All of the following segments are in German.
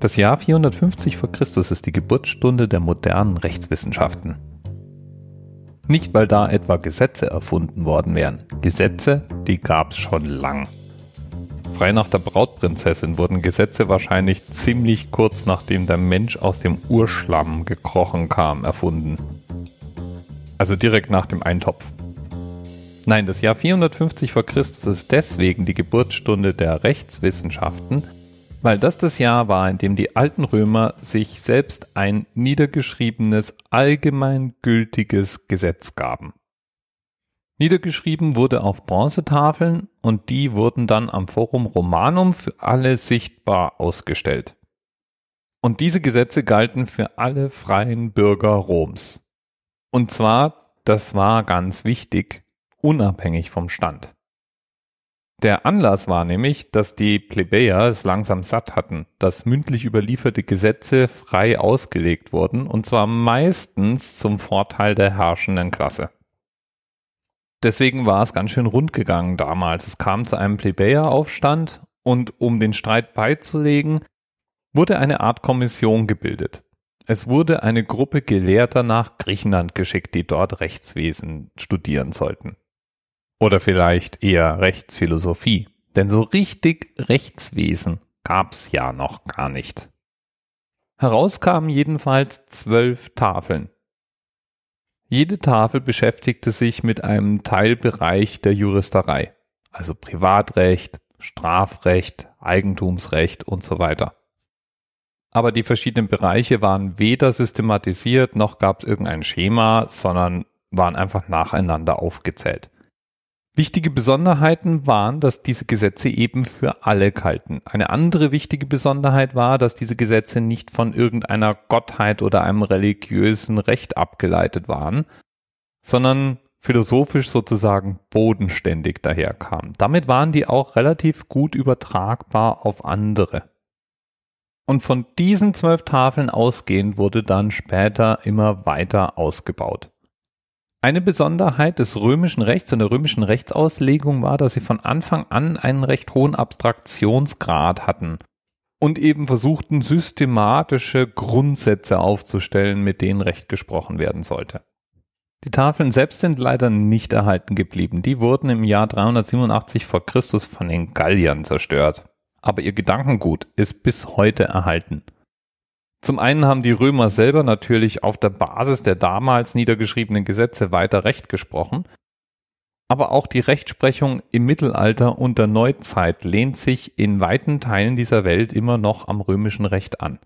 Das Jahr 450 vor Christus ist die Geburtsstunde der modernen Rechtswissenschaften. Nicht, weil da etwa Gesetze erfunden worden wären. Gesetze, die gab's schon lang. Frei nach der Brautprinzessin wurden Gesetze wahrscheinlich ziemlich kurz nachdem der Mensch aus dem Urschlamm gekrochen kam erfunden. Also direkt nach dem Eintopf. Nein, das Jahr 450 vor Christus ist deswegen die Geburtsstunde der Rechtswissenschaften, weil das das Jahr war, in dem die alten Römer sich selbst ein niedergeschriebenes, allgemeingültiges Gesetz gaben. Niedergeschrieben wurde auf Bronzetafeln und die wurden dann am Forum Romanum für alle sichtbar ausgestellt. Und diese Gesetze galten für alle freien Bürger Roms. Und zwar, das war ganz wichtig, unabhängig vom Stand. Der Anlass war nämlich, dass die Plebejer es langsam satt hatten, dass mündlich überlieferte Gesetze frei ausgelegt wurden, und zwar meistens zum Vorteil der herrschenden Klasse. Deswegen war es ganz schön rund gegangen damals. Es kam zu einem Plebejeraufstand und um den Streit beizulegen, wurde eine Art Kommission gebildet. Es wurde eine Gruppe Gelehrter nach Griechenland geschickt, die dort Rechtswesen studieren sollten. Oder vielleicht eher Rechtsphilosophie. Denn so richtig Rechtswesen gab's ja noch gar nicht. Herauskamen jedenfalls zwölf Tafeln. Jede Tafel beschäftigte sich mit einem Teilbereich der Juristerei, also Privatrecht, Strafrecht, Eigentumsrecht und so weiter aber die verschiedenen Bereiche waren weder systematisiert noch gab es irgendein Schema, sondern waren einfach nacheinander aufgezählt. Wichtige Besonderheiten waren, dass diese Gesetze eben für alle galten. Eine andere wichtige Besonderheit war, dass diese Gesetze nicht von irgendeiner Gottheit oder einem religiösen Recht abgeleitet waren, sondern philosophisch sozusagen bodenständig daherkamen. Damit waren die auch relativ gut übertragbar auf andere. Und von diesen zwölf Tafeln ausgehend wurde dann später immer weiter ausgebaut. Eine Besonderheit des römischen Rechts und der römischen Rechtsauslegung war, dass sie von Anfang an einen recht hohen Abstraktionsgrad hatten und eben versuchten, systematische Grundsätze aufzustellen, mit denen Recht gesprochen werden sollte. Die Tafeln selbst sind leider nicht erhalten geblieben. Die wurden im Jahr 387 vor Christus von den Galliern zerstört aber ihr Gedankengut ist bis heute erhalten. Zum einen haben die Römer selber natürlich auf der Basis der damals niedergeschriebenen Gesetze weiter Recht gesprochen, aber auch die Rechtsprechung im Mittelalter und der Neuzeit lehnt sich in weiten Teilen dieser Welt immer noch am römischen Recht an.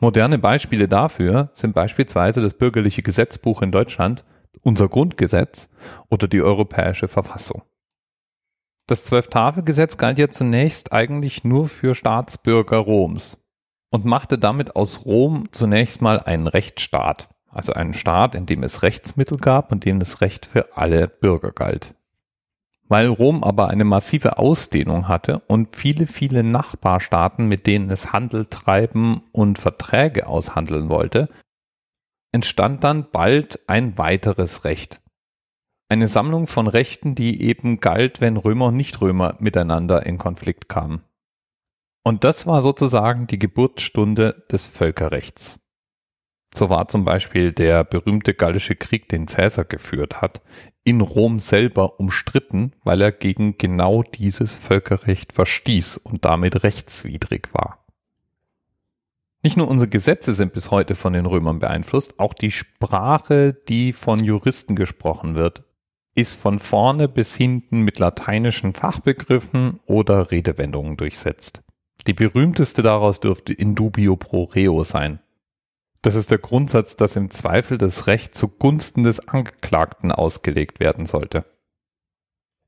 Moderne Beispiele dafür sind beispielsweise das bürgerliche Gesetzbuch in Deutschland, unser Grundgesetz oder die europäische Verfassung. Das Zwölftafelgesetz galt ja zunächst eigentlich nur für Staatsbürger Roms und machte damit aus Rom zunächst mal einen Rechtsstaat, also einen Staat, in dem es Rechtsmittel gab und dem das Recht für alle Bürger galt. Weil Rom aber eine massive Ausdehnung hatte und viele, viele Nachbarstaaten, mit denen es Handel treiben und Verträge aushandeln wollte, entstand dann bald ein weiteres Recht, eine Sammlung von Rechten, die eben galt, wenn Römer und Nichtrömer miteinander in Konflikt kamen. Und das war sozusagen die Geburtsstunde des Völkerrechts. So war zum Beispiel der berühmte Gallische Krieg, den Cäsar geführt hat, in Rom selber umstritten, weil er gegen genau dieses Völkerrecht verstieß und damit rechtswidrig war. Nicht nur unsere Gesetze sind bis heute von den Römern beeinflusst, auch die Sprache, die von Juristen gesprochen wird, ist von vorne bis hinten mit lateinischen Fachbegriffen oder Redewendungen durchsetzt. Die berühmteste daraus dürfte in dubio pro reo sein. Das ist der Grundsatz, dass im Zweifel das Recht zugunsten des Angeklagten ausgelegt werden sollte.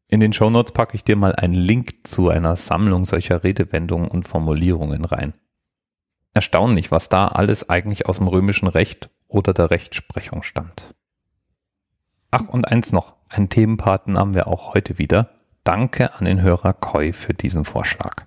In den Shownotes packe ich dir mal einen Link zu einer Sammlung solcher Redewendungen und Formulierungen rein. Erstaunlich, was da alles eigentlich aus dem römischen Recht oder der Rechtsprechung stammt. Ach, und eins noch. Einen Themenpaten haben wir auch heute wieder. Danke an den Hörer Koi für diesen Vorschlag.